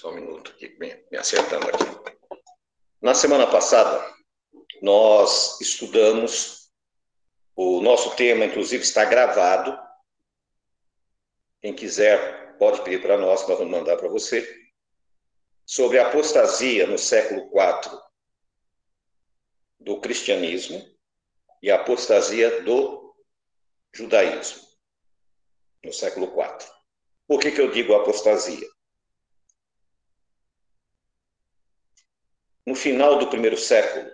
Só um minuto aqui, me acertando aqui. Na semana passada, nós estudamos, o nosso tema, inclusive, está gravado. Quem quiser, pode pedir para nós, nós vamos mandar para você. Sobre a apostasia no século IV do cristianismo e a apostasia do judaísmo no século IV. Por que, que eu digo apostasia? No final do primeiro século,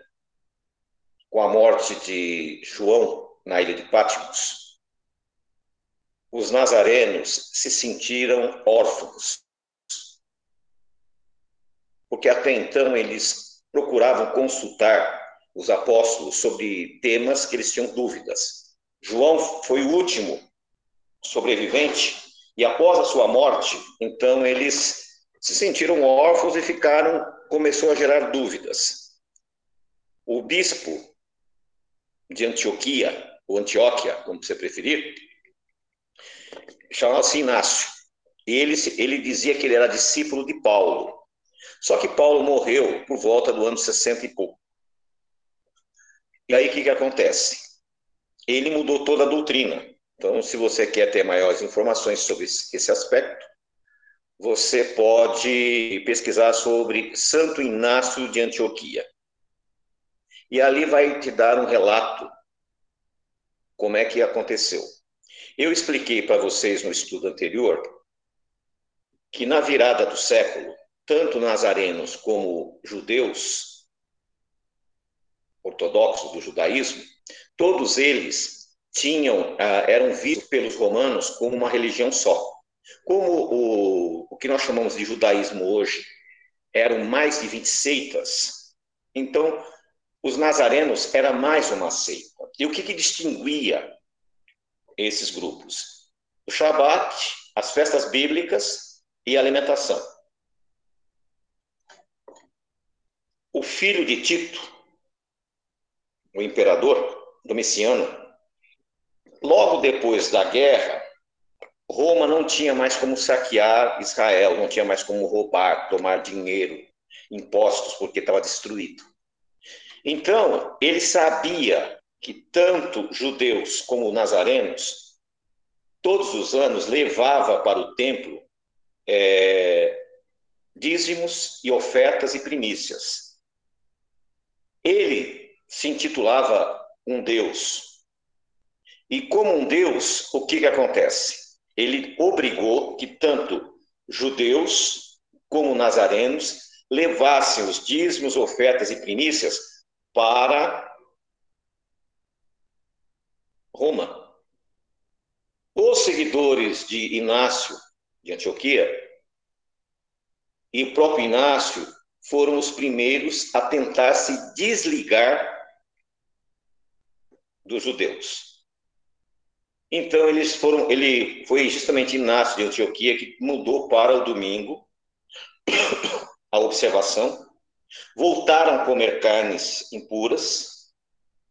com a morte de João na ilha de Patmos, os nazarenos se sentiram órfãos. Porque até então eles procuravam consultar os apóstolos sobre temas que eles tinham dúvidas. João foi o último sobrevivente e após a sua morte, então eles se sentiram órfãos e ficaram começou a gerar dúvidas. O bispo de Antioquia, ou Antioquia, como você preferir, chamava-se Inácio. Ele, ele dizia que ele era discípulo de Paulo. Só que Paulo morreu por volta do ano 60 e pouco. E aí o que, que acontece? Ele mudou toda a doutrina. Então, se você quer ter maiores informações sobre esse aspecto, você pode pesquisar sobre Santo Inácio de Antioquia. E ali vai te dar um relato como é que aconteceu. Eu expliquei para vocês no estudo anterior que na virada do século, tanto nazarenos como judeus ortodoxos do judaísmo, todos eles tinham ah, eram vistos pelos romanos como uma religião só. Como o, o que nós chamamos de judaísmo hoje eram mais de 20 seitas, então os nazarenos era mais uma seita. E o que, que distinguia esses grupos? O Shabat, as festas bíblicas e a alimentação. O filho de Tito, o imperador Domiciano, logo depois da guerra, Roma não tinha mais como saquear Israel, não tinha mais como roubar, tomar dinheiro, impostos, porque estava destruído. Então, ele sabia que tanto judeus como nazarenos, todos os anos, levava para o templo é, dízimos e ofertas e primícias. Ele se intitulava um Deus. E como um Deus, o que, que acontece? Ele obrigou que tanto judeus como nazarenos levassem os dízimos, ofertas e primícias para Roma. Os seguidores de Inácio de Antioquia e o próprio Inácio foram os primeiros a tentar se desligar dos judeus. Então eles foram, ele foi justamente Inácio de Antioquia que mudou para o domingo a observação, voltaram a comer carnes impuras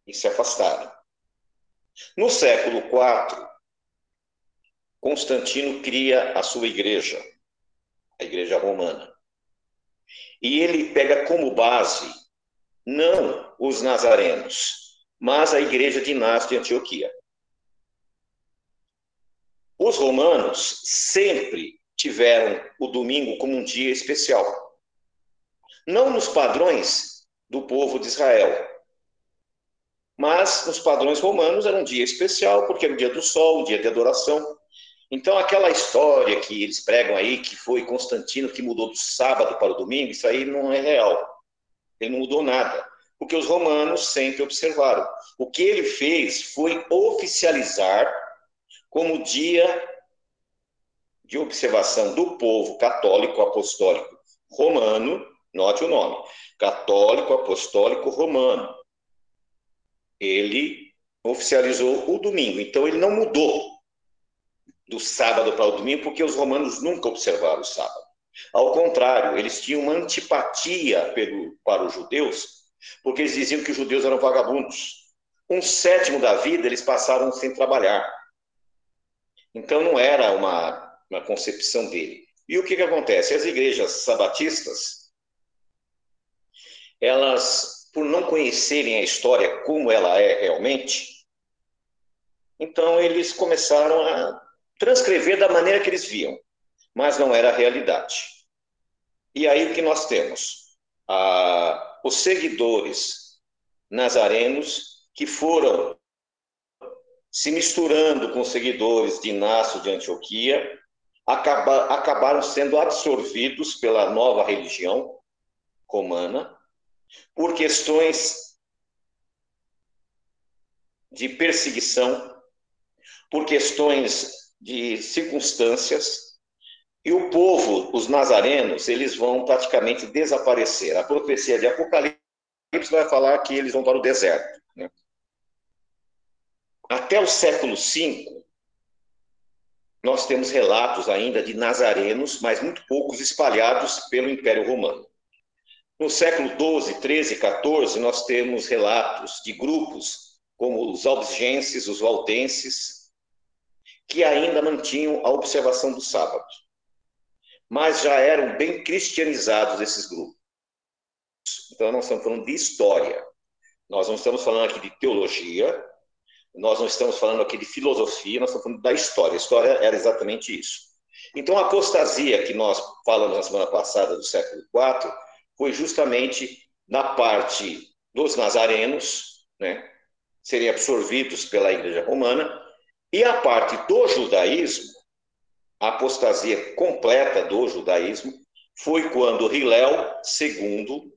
e se afastaram. No século IV, Constantino cria a sua igreja, a igreja romana. E ele pega como base não os nazarenos, mas a igreja de Inácio de Antioquia. Os romanos sempre tiveram o domingo como um dia especial. Não nos padrões do povo de Israel, mas nos padrões romanos era um dia especial, porque era o dia do sol, o dia de adoração. Então, aquela história que eles pregam aí, que foi Constantino que mudou do sábado para o domingo, isso aí não é real. Ele não mudou nada, porque os romanos sempre observaram. O que ele fez foi oficializar como dia de observação do povo católico apostólico romano, note o nome, católico apostólico romano. Ele oficializou o domingo, então ele não mudou do sábado para o domingo, porque os romanos nunca observaram o sábado. Ao contrário, eles tinham uma antipatia pelo, para os judeus, porque eles diziam que os judeus eram vagabundos. Um sétimo da vida eles passaram sem trabalhar. Então não era uma, uma concepção dele. E o que, que acontece? As igrejas sabatistas, elas, por não conhecerem a história como ela é realmente, então eles começaram a transcrever da maneira que eles viam, mas não era a realidade. E aí o que nós temos? Ah, os seguidores nazarenos que foram se misturando com seguidores de Inácio de Antioquia, acaba, acabaram sendo absorvidos pela nova religião romana por questões de perseguição, por questões de circunstâncias, e o povo, os nazarenos, eles vão praticamente desaparecer. A profecia de Apocalipse vai falar que eles vão para o deserto. Até o século V, nós temos relatos ainda de nazarenos, mas muito poucos espalhados pelo Império Romano. No século XII, XIII, XIV, nós temos relatos de grupos como os albigenses, os valdenses, que ainda mantinham a observação do sábado. Mas já eram bem cristianizados esses grupos. Então, nós estamos falando de história. Nós não estamos falando aqui de teologia, nós não estamos falando aqui de filosofia, nós estamos falando da história. A história era exatamente isso. Então, a apostasia que nós falamos na semana passada do século IV foi justamente na parte dos nazarenos, né, serem absorvidos pela Igreja Romana, e a parte do judaísmo, a apostasia completa do judaísmo, foi quando Hilel II,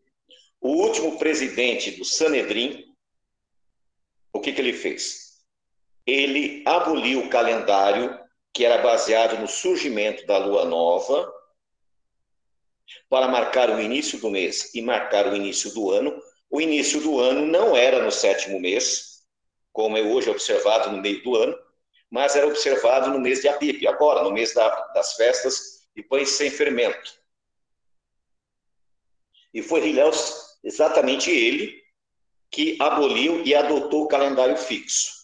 o último presidente do Sanedrim, o que, que ele fez? Ele aboliu o calendário que era baseado no surgimento da lua nova para marcar o início do mês e marcar o início do ano. O início do ano não era no sétimo mês, como é hoje observado no meio do ano, mas era observado no mês de Abib, agora, no mês da, das festas de pães sem fermento. E foi Hilel, exatamente ele, que aboliu e adotou o calendário fixo.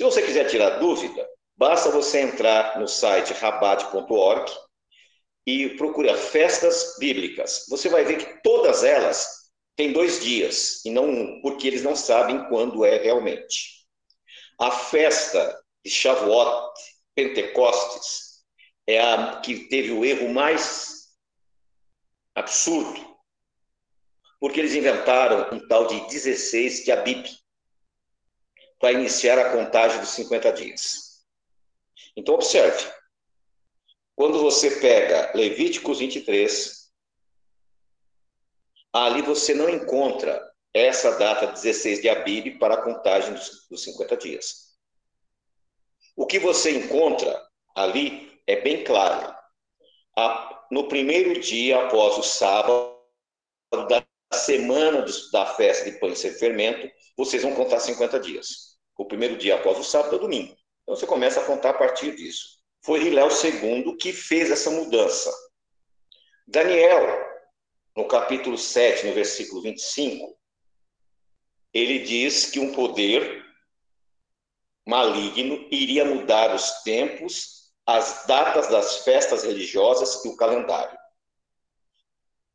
Se você quiser tirar dúvida, basta você entrar no site rabat.org e procurar festas bíblicas. Você vai ver que todas elas têm dois dias e não um, porque eles não sabem quando é realmente. A festa de Shavuot, Pentecostes, é a que teve o erro mais absurdo, porque eles inventaram um tal de 16 de Abib para iniciar a contagem dos 50 dias. Então, observe. Quando você pega Levíticos 23, ali você não encontra essa data 16 de Abib para a contagem dos, dos 50 dias. O que você encontra ali é bem claro. A, no primeiro dia após o sábado da semana da festa de pães sem fermento, vocês vão contar 50 dias o primeiro dia após o sábado é domingo. Então você começa a contar a partir disso. Foi Hilel II que fez essa mudança. Daniel, no capítulo 7, no versículo 25, ele diz que um poder maligno iria mudar os tempos, as datas das festas religiosas e o calendário.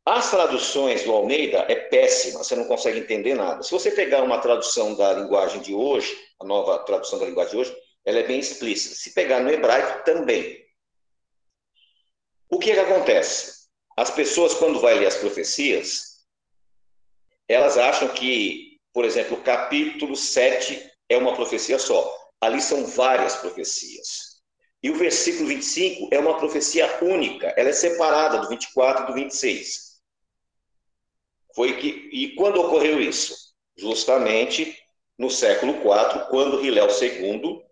As traduções do Almeida é péssima, você não consegue entender nada. Se você pegar uma tradução da linguagem de hoje, a nova tradução da linguagem de hoje, ela é bem explícita. Se pegar no hebraico, também. O que, é que acontece? As pessoas, quando vai ler as profecias, elas acham que, por exemplo, o capítulo 7 é uma profecia só. Ali são várias profecias. E o versículo 25 é uma profecia única, ela é separada do 24 e do 26. Foi que, e quando ocorreu isso? Justamente no século IV, quando Hilel II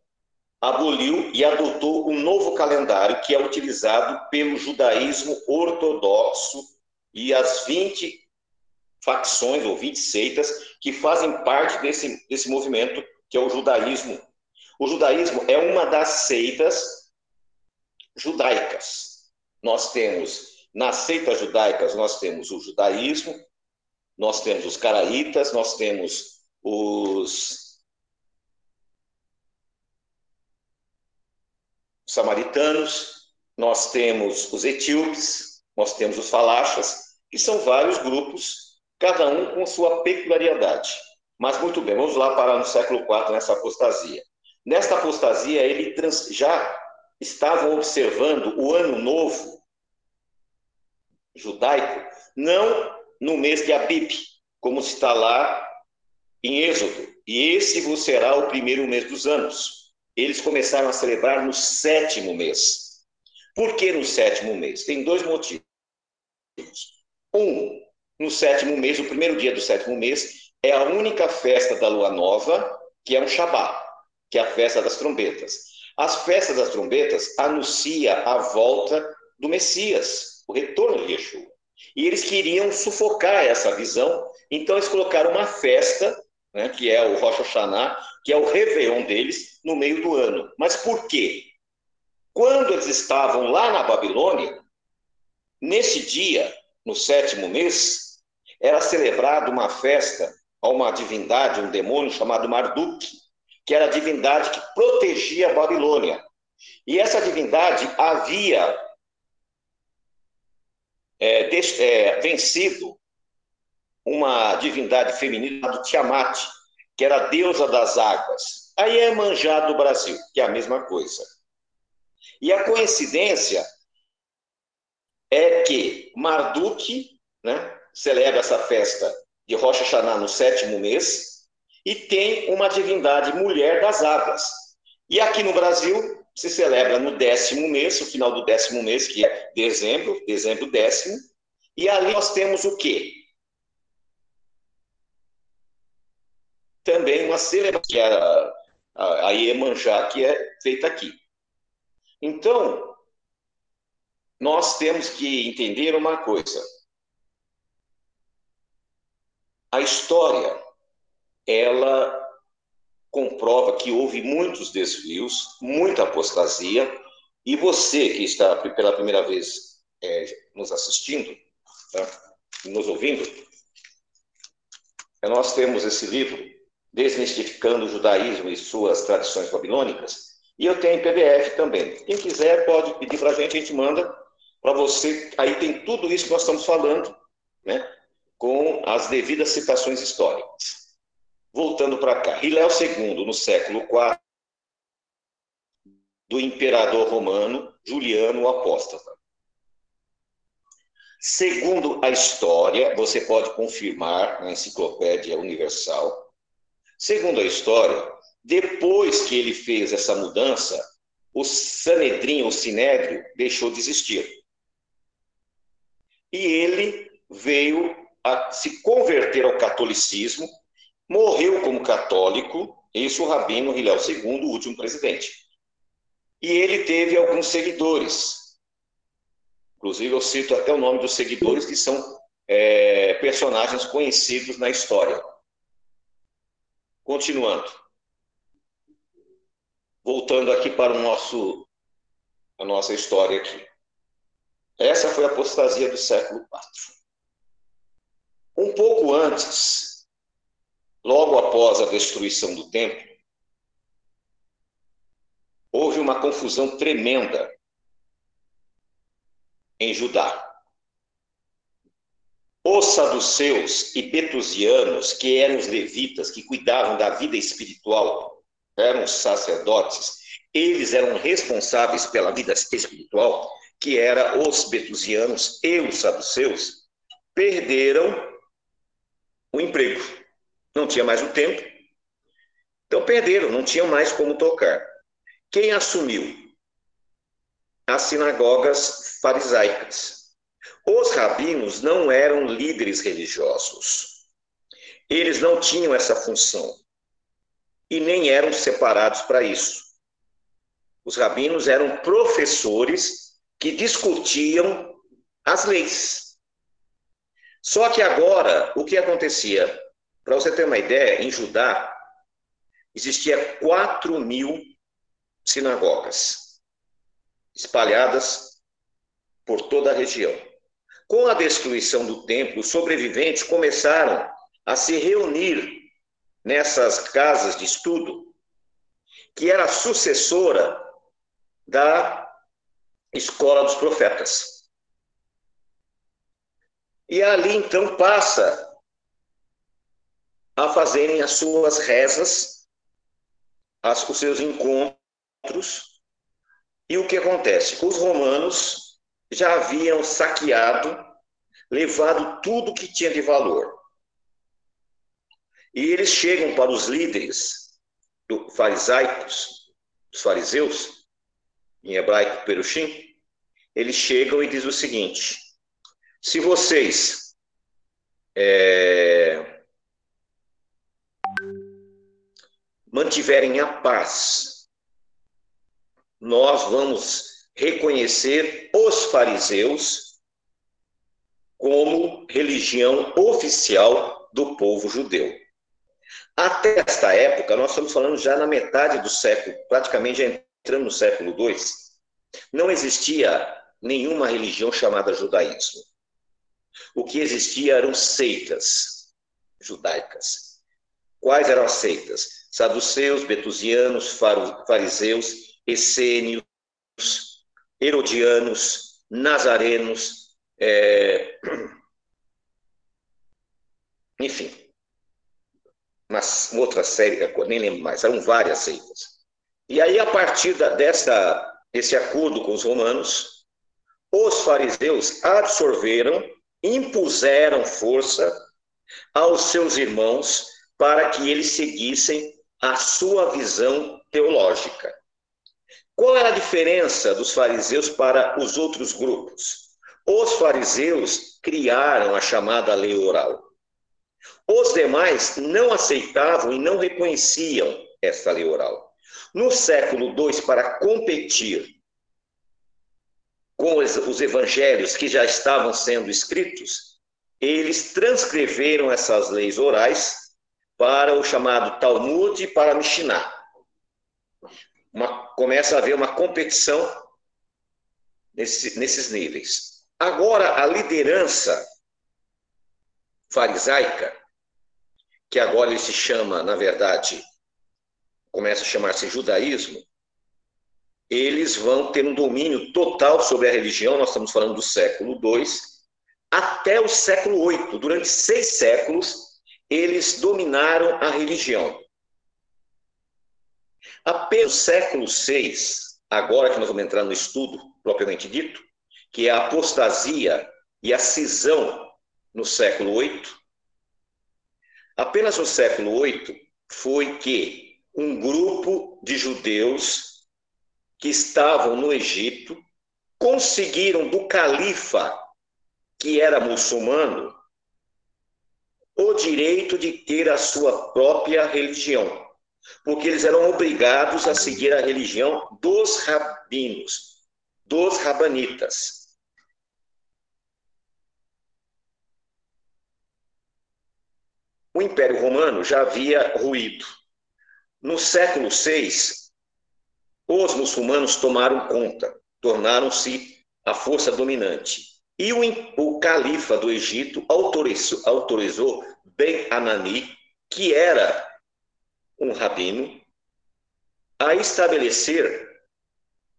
aboliu e adotou um novo calendário que é utilizado pelo judaísmo ortodoxo e as 20 facções ou 20 seitas que fazem parte desse, desse movimento que é o judaísmo. O judaísmo é uma das seitas judaicas. Nós temos, nas seitas judaicas, nós temos o judaísmo, nós temos os caraítas, nós temos os samaritanos, nós temos os etíopes, nós temos os falachas, que são vários grupos, cada um com sua peculiaridade. Mas muito bem, vamos lá parar no século IV nessa apostasia. Nesta apostasia, ele trans, já estavam observando o ano novo judaico, não no mês de Abib, como está lá em Êxodo. E esse vos será o primeiro mês dos anos. Eles começaram a celebrar no sétimo mês. Por que no sétimo mês? Tem dois motivos. Um, no sétimo mês, o primeiro dia do sétimo mês, é a única festa da lua nova, que é um Shabat, que é a festa das trombetas. As festas das trombetas anuncia a volta do Messias, o retorno de Yeshua. E eles queriam sufocar essa visão, então eles colocaram uma festa, né, que é o Rosh Hashanah, que é o Réveillon deles, no meio do ano. Mas por quê? Quando eles estavam lá na Babilônia, nesse dia, no sétimo mês, era celebrada uma festa a uma divindade, um demônio chamado Marduk, que era a divindade que protegia a Babilônia. E essa divindade havia é, des, é, vencido uma divindade feminina chamada Tiamat, que era a deusa das águas. Aí é manjado do Brasil, que é a mesma coisa. E a coincidência é que Marduk né, celebra essa festa de Rosh Hashanah no sétimo mês e tem uma divindade mulher das águas. E aqui no Brasil se celebra no décimo mês, o final do décimo mês, que é dezembro, dezembro décimo, e ali nós temos o quê? Também uma celebração, que é a, a, a Iemanjá, que é feita aqui. Então, nós temos que entender uma coisa. A história, ela comprova que houve muitos desvios, muita apostasia, e você que está pela primeira vez é, nos assistindo, tá? nos ouvindo, nós temos esse livro, Desmistificando o Judaísmo e Suas Tradições Babilônicas, e eu tenho em PDF também. Quem quiser pode pedir para a gente, a gente manda para você. Aí tem tudo isso que nós estamos falando, né? com as devidas citações históricas. Voltando para cá, Hilel II, no século IV, do imperador romano Juliano o Apóstata. Segundo a história, você pode confirmar na Enciclopédia Universal. Segundo a história, depois que ele fez essa mudança, o Sanedrim, o Sinédrio, deixou de existir. E ele veio a se converter ao catolicismo morreu como católico, isso o Rabino Hillel II, o último presidente. E ele teve alguns seguidores. Inclusive, eu cito até o nome dos seguidores, que são é, personagens conhecidos na história. Continuando. Voltando aqui para o nosso, a nossa história aqui. Essa foi a apostasia do século IV. Um pouco antes, logo após a destruição do templo, houve uma confusão tremenda em Judá. Os saduceus e betusianos, que eram os levitas que cuidavam da vida espiritual, eram os sacerdotes, eles eram responsáveis pela vida espiritual, que era os betusianos e os saduceus, perderam o emprego não tinha mais o tempo. Então perderam, não tinham mais como tocar. Quem assumiu? As sinagogas farisaicas. Os rabinos não eram líderes religiosos. Eles não tinham essa função. E nem eram separados para isso. Os rabinos eram professores que discutiam as leis. Só que agora, o que acontecia? Para você ter uma ideia, em Judá existia 4 mil sinagogas espalhadas por toda a região. Com a destruição do templo, os sobreviventes começaram a se reunir nessas casas de estudo, que era sucessora da escola dos profetas. E ali então passa a fazerem as suas rezas, as, os seus encontros. E o que acontece? Os romanos já haviam saqueado, levado tudo que tinha de valor. E eles chegam para os líderes do farisaicos, os fariseus, em hebraico perushim, eles chegam e dizem o seguinte: se vocês é, mantiverem a paz, nós vamos reconhecer os fariseus como religião oficial do povo judeu. Até esta época, nós estamos falando já na metade do século, praticamente já entrando no século II, não existia nenhuma religião chamada judaísmo. O que existia eram seitas judaicas. Quais eram as seitas? Saduceus, betusianos, fariseus, essênios, herodianos, nazarenos, é... enfim, uma, outra série, nem lembro mais, eram várias seitas. E aí, a partir dessa, desse acordo com os romanos, os fariseus absorveram, impuseram força aos seus irmãos para que eles seguissem a sua visão teológica. Qual era a diferença dos fariseus para os outros grupos? Os fariseus criaram a chamada lei oral. Os demais não aceitavam e não reconheciam essa lei oral. No século II, para competir com os evangelhos que já estavam sendo escritos, eles transcreveram essas leis orais para o chamado Talmud e para a Mishnah. Uma, começa a haver uma competição nesse, nesses níveis. Agora, a liderança farisaica que agora ele se chama, na verdade, começa a chamar-se judaísmo, eles vão ter um domínio total sobre a religião, nós estamos falando do século II, até o século VIII. Durante seis séculos, eles dominaram a religião. Apenas no século VI, agora que nós vamos entrar no estudo propriamente dito, que é a apostasia e a cisão no século VIII, Apenas no século VIII foi que um grupo de judeus que estavam no Egito conseguiram do califa, que era muçulmano, o direito de ter a sua própria religião, porque eles eram obrigados a seguir a religião dos rabinos, dos rabanitas. o Império Romano já havia ruído. No século VI, os muçulmanos tomaram conta, tornaram-se a força dominante. E o, o califa do Egito autorizou, autorizou Ben Anani, que era um rabino, a estabelecer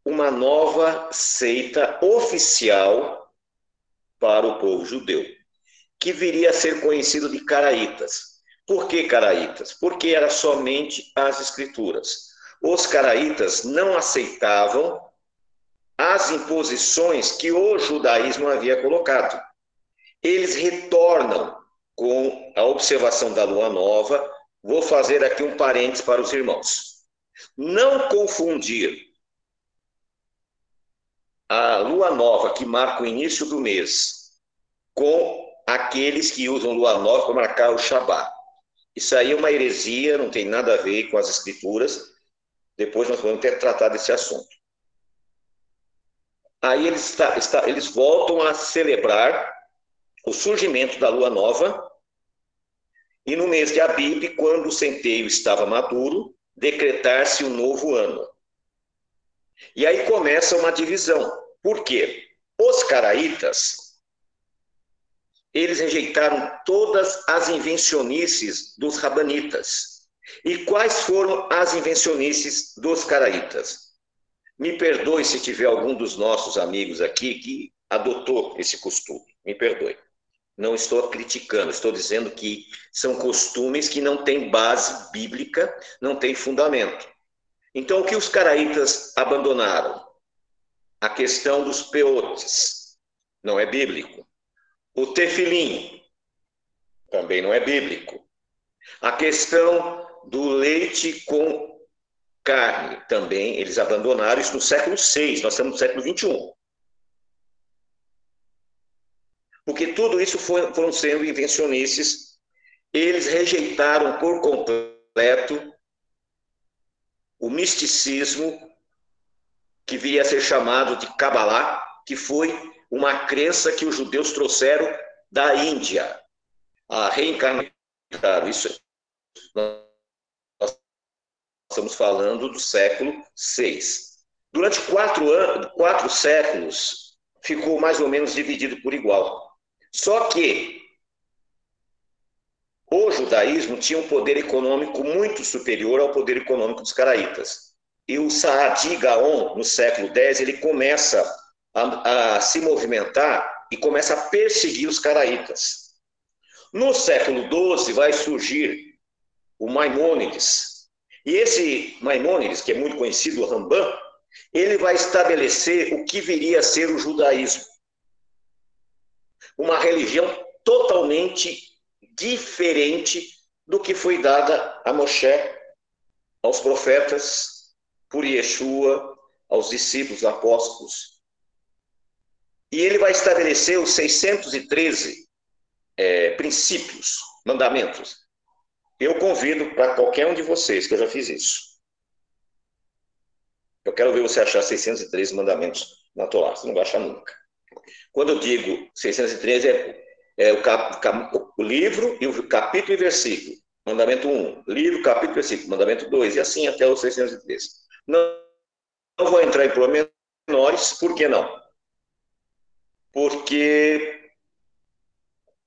uma nova seita oficial para o povo judeu que viria a ser conhecido de caraítas. Por que caraítas? Porque era somente as escrituras. Os caraítas não aceitavam as imposições que o judaísmo havia colocado. Eles retornam com a observação da lua nova. Vou fazer aqui um parênteses para os irmãos. Não confundir a lua nova, que marca o início do mês, com aqueles que usam lua nova para marcar o Shabat. Isso aí é uma heresia, não tem nada a ver com as escrituras. Depois nós vamos ter tratado desse assunto. Aí eles, está, está, eles voltam a celebrar o surgimento da lua nova. E no mês de Abib, quando o centeio estava maduro, decretar-se um novo ano. E aí começa uma divisão. Por quê? Os caraítas eles rejeitaram todas as invencionices dos rabanitas. E quais foram as invencionices dos caraítas? Me perdoe se tiver algum dos nossos amigos aqui que adotou esse costume. Me perdoe. Não estou criticando, estou dizendo que são costumes que não têm base bíblica, não têm fundamento. Então, o que os caraítas abandonaram? A questão dos peotes, não é bíblico. O tefilim, também não é bíblico. A questão do leite com carne, também eles abandonaram isso no século VI, nós estamos no século XXI. Porque tudo isso foi, foram sendo invencionices, eles rejeitaram por completo o misticismo que viria a ser chamado de Kabbalah, que foi uma crença que os judeus trouxeram da Índia. A reencarnação, isso nós estamos falando do século VI. Durante quatro, anos, quatro séculos, ficou mais ou menos dividido por igual. Só que o judaísmo tinha um poder econômico muito superior ao poder econômico dos caraítas. E o Saadi Gaon, no século X, ele começa a, a se movimentar e começa a perseguir os caraítas. No século XII vai surgir o Maimônides. E esse Maimônides, que é muito conhecido, o Rambam, ele vai estabelecer o que viria a ser o judaísmo. Uma religião totalmente diferente do que foi dada a Moshe, aos profetas, por Yeshua, aos discípulos apóstolos. E ele vai estabelecer os 613 é, princípios, mandamentos. Eu convido para qualquer um de vocês, que eu já fiz isso. Eu quero ver você achar 613 mandamentos na Torá. Você não vai achar nunca. Quando eu digo 613, é é, o, cap, cap, o, livro e o capítulo e versículo. Mandamento 1, livro, capítulo e versículo. Mandamento 2, e assim até o 603. Não, não vou entrar em pormenores, por que não? Porque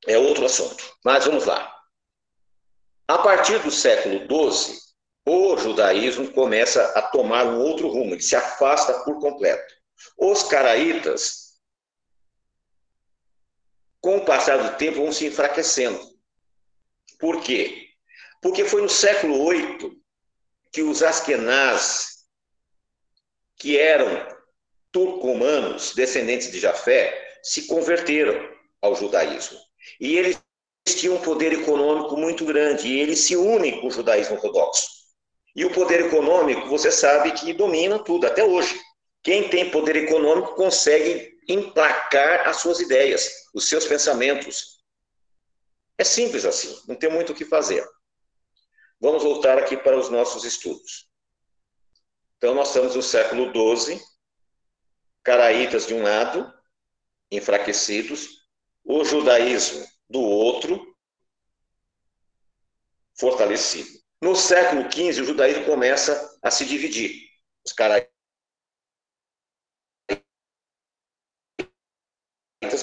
é outro assunto. Mas vamos lá. A partir do século XII, o judaísmo começa a tomar um outro rumo, ele se afasta por completo. Os caraítas com o passar do tempo, vão se enfraquecendo. Por quê? Porque foi no século VIII que os Askenaz, que eram turcomanos, descendentes de Jafé, se converteram ao judaísmo. E eles tinham um poder econômico muito grande, e eles se unem com o judaísmo ortodoxo. E o poder econômico, você sabe que domina tudo, até hoje. Quem tem poder econômico consegue emplacar as suas ideias, os seus pensamentos. É simples assim, não tem muito o que fazer. Vamos voltar aqui para os nossos estudos. Então, nós estamos no século XII, caraítas de um lado, enfraquecidos, o judaísmo do outro, fortalecido. No século XV, o judaísmo começa a se dividir. Os caraítas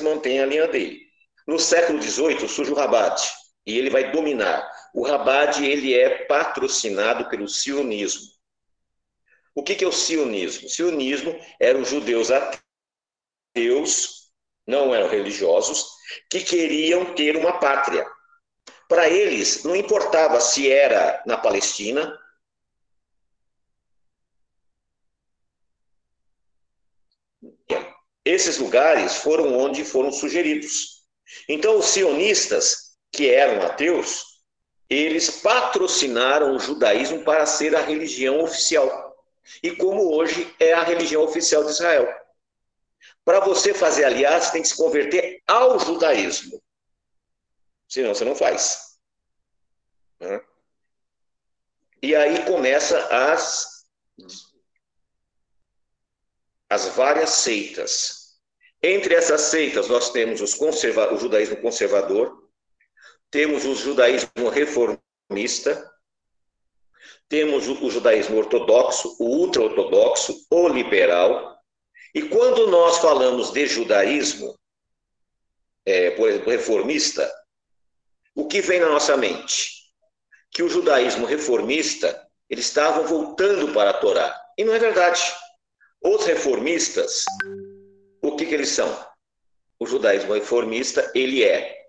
mantém a linha dele. No século XVIII surge o Rabat e ele vai dominar. O Rabat ele é patrocinado pelo sionismo. O que, que é o sionismo? O sionismo eram judeus ateus, não eram religiosos, que queriam ter uma pátria. Para eles, não importava se era na Palestina, Esses lugares foram onde foram sugeridos. Então, os sionistas, que eram ateus, eles patrocinaram o judaísmo para ser a religião oficial. E como hoje é a religião oficial de Israel. Para você fazer aliança, tem que se converter ao judaísmo. Senão você não faz. E aí começa as as várias seitas. Entre essas seitas, nós temos os conserva o judaísmo conservador, temos o judaísmo reformista, temos o judaísmo ortodoxo, o ultra-ortodoxo, o liberal. E quando nós falamos de judaísmo, é, por exemplo, reformista, o que vem na nossa mente? Que o judaísmo reformista, eles estavam voltando para a Torá. E não é verdade. Os reformistas, o que, que eles são? O judaísmo reformista, ele é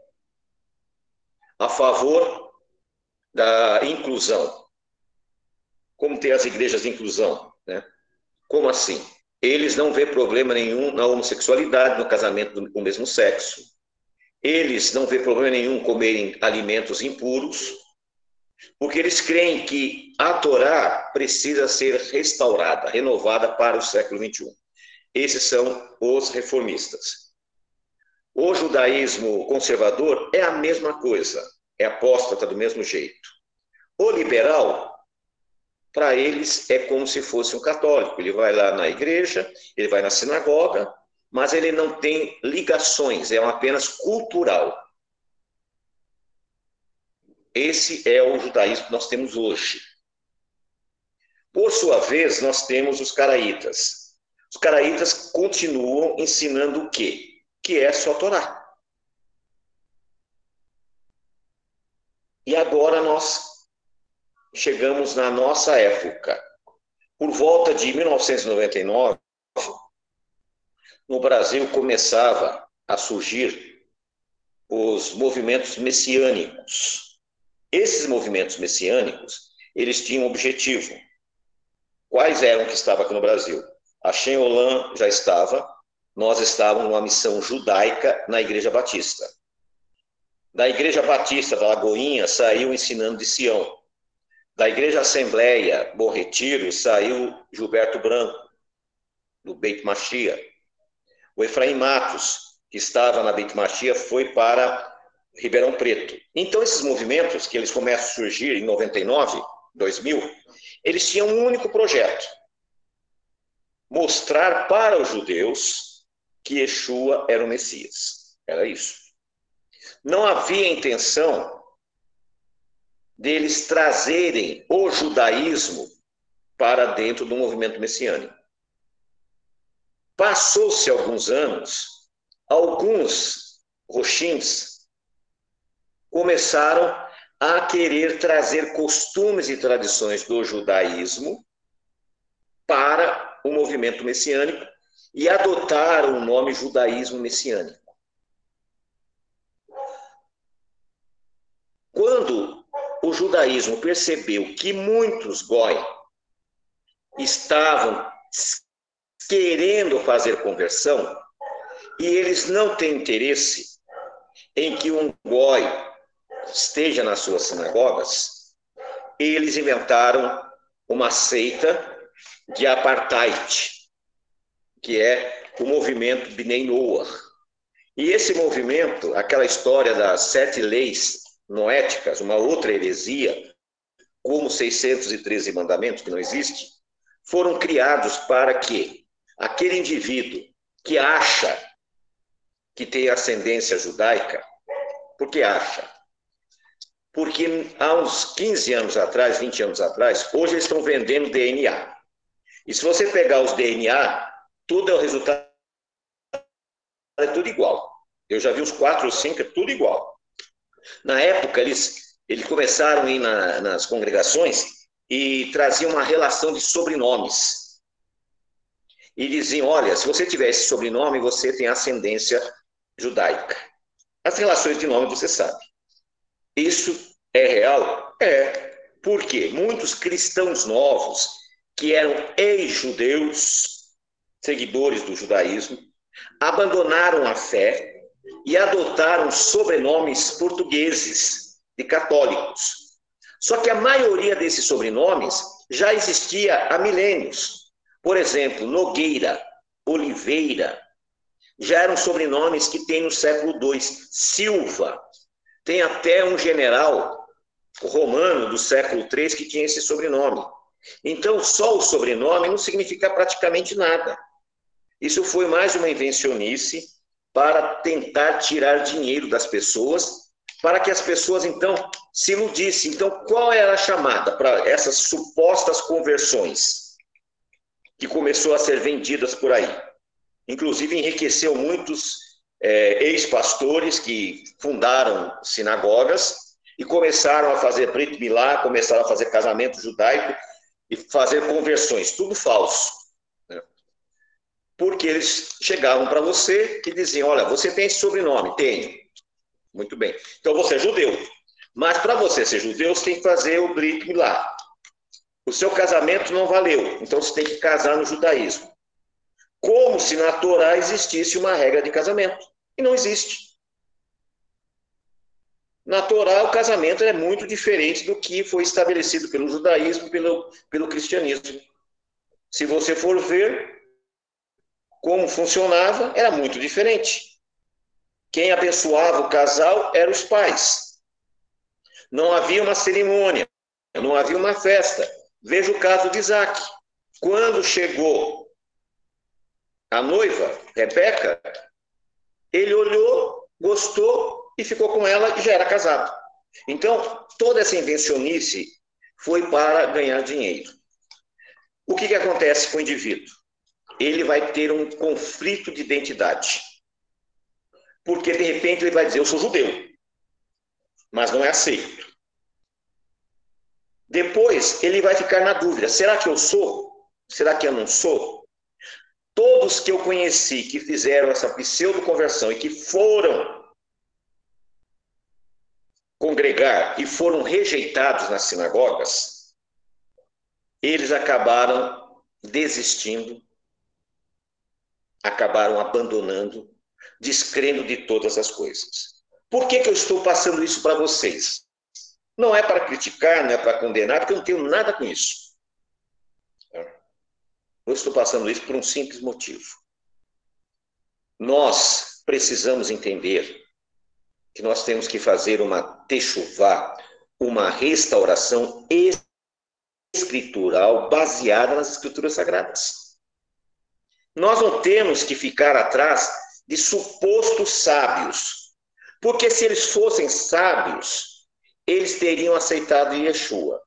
a favor da inclusão. Como ter as igrejas de inclusão, né? Como assim? Eles não vê problema nenhum na homossexualidade, no casamento com o mesmo sexo. Eles não vê problema nenhum comerem alimentos impuros, porque eles creem que a Torá precisa ser restaurada, renovada para o século XXI. Esses são os reformistas. O judaísmo conservador é a mesma coisa, é apóstata do mesmo jeito. O liberal, para eles, é como se fosse um católico. Ele vai lá na igreja, ele vai na sinagoga, mas ele não tem ligações, é apenas cultural. Esse é o judaísmo que nós temos hoje. Por sua vez, nós temos os caraítas. Os caraítas continuam ensinando o quê? Que é só Torá. E agora nós chegamos na nossa época. Por volta de 1999, no Brasil começava a surgir os movimentos messiânicos. Esses movimentos messiânicos, eles tinham um objetivo. Quais eram que estavam aqui no Brasil? A Shem Olam já estava, nós estávamos numa missão judaica na Igreja Batista. Da Igreja Batista da Lagoinha saiu ensinando de Sião. Da Igreja Assembleia Bom Retiro saiu Gilberto Branco, do Beit Machia. O Efraim Matos, que estava na Beit Machia, foi para Ribeirão Preto. Então, esses movimentos, que eles começam a surgir em 99, 2000, eles tinham um único projeto: mostrar para os judeus que Yeshua era o Messias. Era isso. Não havia intenção deles trazerem o judaísmo para dentro do movimento messiânico. Passou-se alguns anos, alguns roxins começaram a querer trazer costumes e tradições do judaísmo para o movimento messiânico e adotaram o nome judaísmo messiânico. Quando o judaísmo percebeu que muitos goi estavam querendo fazer conversão e eles não têm interesse em que um goi esteja nas suas sinagogas, eles inventaram uma seita de apartheid, que é o movimento Bnei Noah. E esse movimento, aquela história das sete leis noéticas, uma outra heresia, como 613 mandamentos, que não existe, foram criados para que aquele indivíduo que acha que tem ascendência judaica, porque acha? Porque há uns 15 anos atrás, 20 anos atrás, hoje eles estão vendendo DNA. E se você pegar os DNA, tudo é o resultado, é tudo igual. Eu já vi os quatro ou cinco, é tudo igual. Na época, eles, eles começaram a ir na, nas congregações e traziam uma relação de sobrenomes. E diziam: olha, se você tiver esse sobrenome, você tem ascendência judaica. As relações de nome você sabe. Isso é real? É. Por quê? Muitos cristãos novos, que eram ex-judeus, seguidores do judaísmo, abandonaram a fé e adotaram sobrenomes portugueses de católicos. Só que a maioria desses sobrenomes já existia há milênios. Por exemplo, Nogueira, Oliveira, já eram sobrenomes que tem no século II. Silva, tem até um general romano do século III que tinha esse sobrenome. Então, só o sobrenome não significa praticamente nada. Isso foi mais uma invencionice para tentar tirar dinheiro das pessoas, para que as pessoas então se iludissem. Então, qual era a chamada para essas supostas conversões que começou a ser vendidas por aí? Inclusive enriqueceu muitos é, ex-pastores que fundaram sinagogas e começaram a fazer preto milá, começaram a fazer casamento judaico e fazer conversões, tudo falso. Porque eles chegavam para você e diziam: Olha, você tem esse sobrenome? Tenho. Muito bem. Então você é judeu. Mas para você ser judeu, você tem que fazer o Brit Milá. O seu casamento não valeu, então você tem que casar no judaísmo. Como se na Torá existisse uma regra de casamento. E não existe. Na Torá, o casamento é muito diferente do que foi estabelecido pelo judaísmo pelo, pelo cristianismo. Se você for ver como funcionava, era muito diferente. Quem abençoava o casal eram os pais. Não havia uma cerimônia, não havia uma festa. Veja o caso de Isaac. Quando chegou a noiva, Rebeca, ele olhou, gostou e ficou com ela e já era casado. Então, toda essa invencionice foi para ganhar dinheiro. O que, que acontece com o indivíduo? Ele vai ter um conflito de identidade. Porque, de repente, ele vai dizer: Eu sou judeu, mas não é aceito. Depois, ele vai ficar na dúvida: será que eu sou? Será que eu não sou? Todos que eu conheci que fizeram essa pseudo-conversão e que foram congregar e foram rejeitados nas sinagogas, eles acabaram desistindo, acabaram abandonando, descrendo de todas as coisas. Por que, que eu estou passando isso para vocês? Não é para criticar, não é para condenar, porque eu não tenho nada com isso. Eu estou passando isso por um simples motivo. Nós precisamos entender que nós temos que fazer uma techuvá, uma restauração escritural baseada nas escrituras sagradas. Nós não temos que ficar atrás de supostos sábios, porque se eles fossem sábios, eles teriam aceitado Yeshua.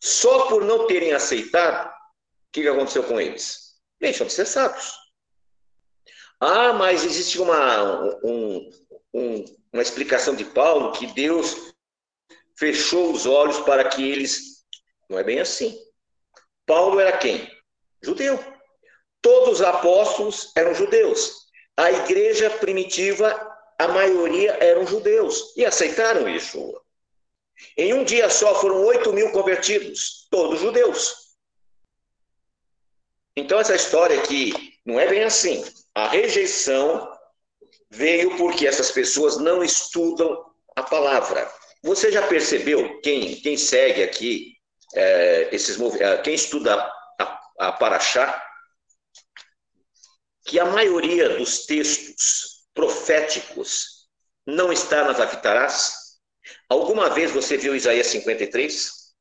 Só por não terem aceitado, o que aconteceu com eles? Deixam de ser sábios. Ah, mas existe uma, um, um, uma explicação de Paulo que Deus fechou os olhos para que eles. Não é bem assim. Paulo era quem? Judeu. Todos os apóstolos eram judeus. A igreja primitiva, a maioria eram judeus e aceitaram Yeshua. Em um dia só foram 8 mil convertidos, todos judeus. Então, essa história aqui não é bem assim. A rejeição veio porque essas pessoas não estudam a palavra. Você já percebeu, quem, quem segue aqui, é, esses é, quem estuda a, a Paraxá, que a maioria dos textos proféticos não está nas Afitarás? Alguma vez você viu Isaías 53?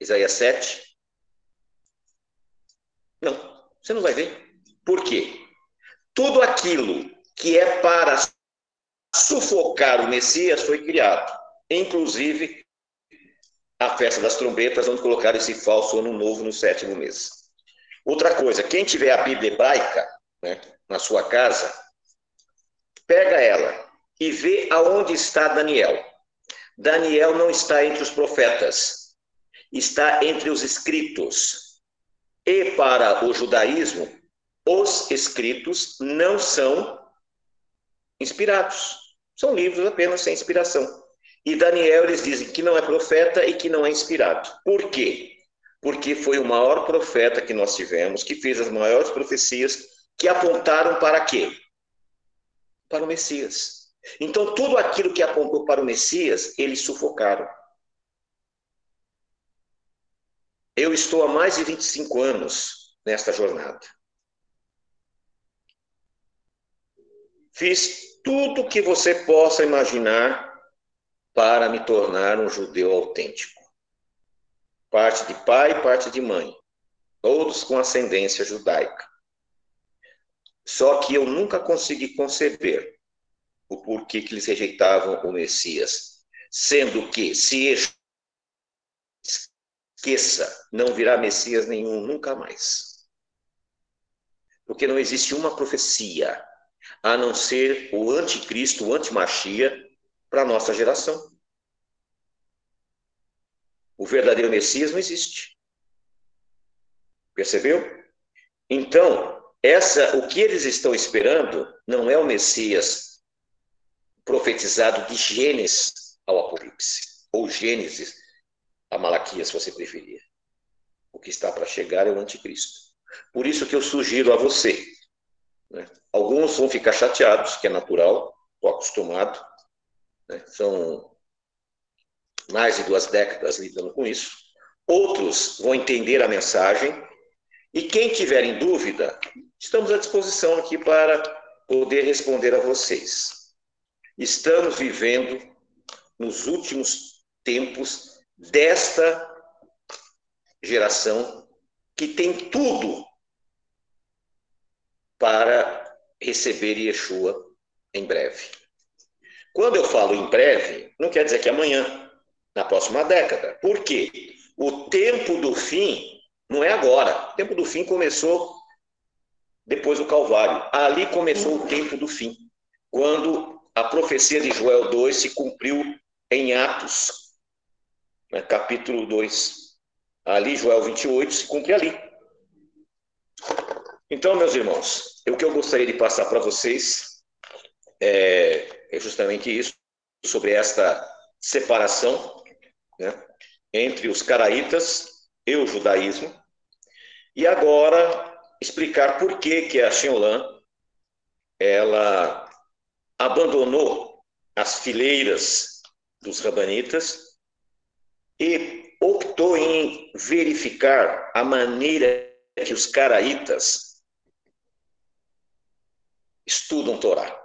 Isaías 7? Não, você não vai ver. Por quê? Tudo aquilo que é para sufocar o Messias foi criado. Inclusive, a festa das trombetas, onde colocaram esse falso ano novo no sétimo mês. Outra coisa, quem tiver a Bíblia hebraica né, na sua casa, pega ela e vê aonde está Daniel. Daniel não está entre os profetas, está entre os escritos. E para o judaísmo, os escritos não são inspirados. São livros apenas sem inspiração. E Daniel, eles dizem que não é profeta e que não é inspirado. Por quê? Porque foi o maior profeta que nós tivemos, que fez as maiores profecias, que apontaram para quê? Para o Messias. Então, tudo aquilo que apontou para o Messias, eles sufocaram. Eu estou há mais de 25 anos nesta jornada. Fiz tudo que você possa imaginar para me tornar um judeu autêntico. Parte de pai, parte de mãe, todos com ascendência judaica. Só que eu nunca consegui conceber o porquê que eles rejeitavam o Messias, sendo que se esqueça, não virá Messias nenhum nunca mais. Porque não existe uma profecia a não ser o anticristo, o antimachia, para a nossa geração. O verdadeiro Messias não existe. Percebeu? Então, essa, o que eles estão esperando não é o Messias profetizado de Gênesis ao Apocalipse, ou Gênesis a Malaquias, se você preferir. O que está para chegar é o anticristo. Por isso que eu sugiro a você. Né? Alguns vão ficar chateados, que é natural, estou acostumado. Né? São mais de duas décadas lidando com isso. Outros vão entender a mensagem. E quem tiver em dúvida, estamos à disposição aqui para poder responder a vocês. Estamos vivendo nos últimos tempos desta geração que tem tudo para receber Yeshua em breve. Quando eu falo em breve, não quer dizer que é amanhã, na próxima década. Por quê? O tempo do fim não é agora. O tempo do fim começou depois do Calvário. Ali começou o tempo do fim, quando a profecia de Joel 2 se cumpriu em Atos, né, capítulo 2. Ali, Joel 28 se cumpre ali. Então, meus irmãos, o que eu gostaria de passar para vocês é, é, justamente isso, sobre esta separação né, entre os caraítas e o judaísmo, e agora explicar por que, que a Shenlan ela abandonou as fileiras dos rabanitas e optou em verificar a maneira que os caraítas estudam Torá.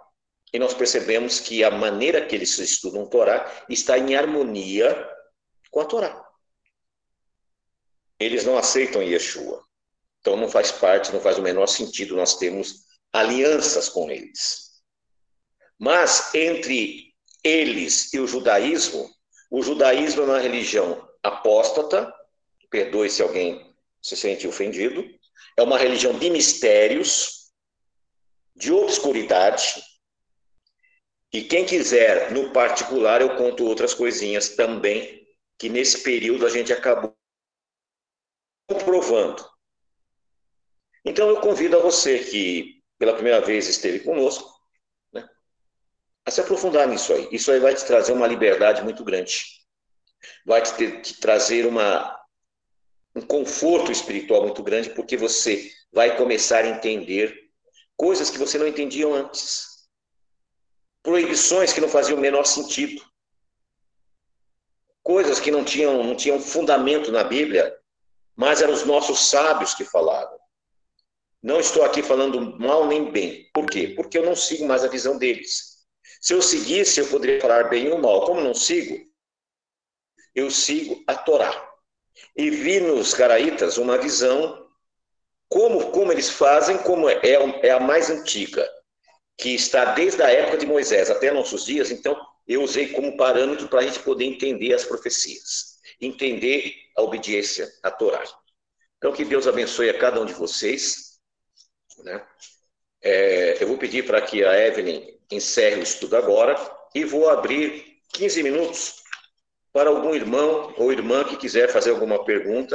E nós percebemos que a maneira que eles estudam Torá está em harmonia com a Torá. Eles não aceitam Yeshua. Então não faz parte, não faz o menor sentido nós termos alianças com eles. Mas entre eles e o judaísmo, o judaísmo é uma religião apóstata, perdoe se alguém se sente ofendido, é uma religião de mistérios, de obscuridade, e quem quiser, no particular, eu conto outras coisinhas também, que nesse período a gente acabou comprovando. Então eu convido a você que pela primeira vez esteve conosco, né, a se aprofundar nisso aí. Isso aí vai te trazer uma liberdade muito grande vai te, te trazer uma, um conforto espiritual muito grande, porque você vai começar a entender coisas que você não entendia antes. Proibições que não faziam o menor sentido. Coisas que não tinham, não tinham fundamento na Bíblia, mas eram os nossos sábios que falavam. Não estou aqui falando mal nem bem. Por quê? Porque eu não sigo mais a visão deles. Se eu seguisse, eu poderia falar bem ou mal. Como não sigo, eu sigo a Torá. E vi nos caraítas uma visão, como, como eles fazem, como é, é, a mais antiga, que está desde a época de Moisés até nossos dias, então eu usei como parâmetro para a gente poder entender as profecias, entender a obediência à Torá. Então, que Deus abençoe a cada um de vocês. Né? É, eu vou pedir para que a Evelyn encerre o estudo agora e vou abrir 15 minutos para algum irmão ou irmã que quiser fazer alguma pergunta.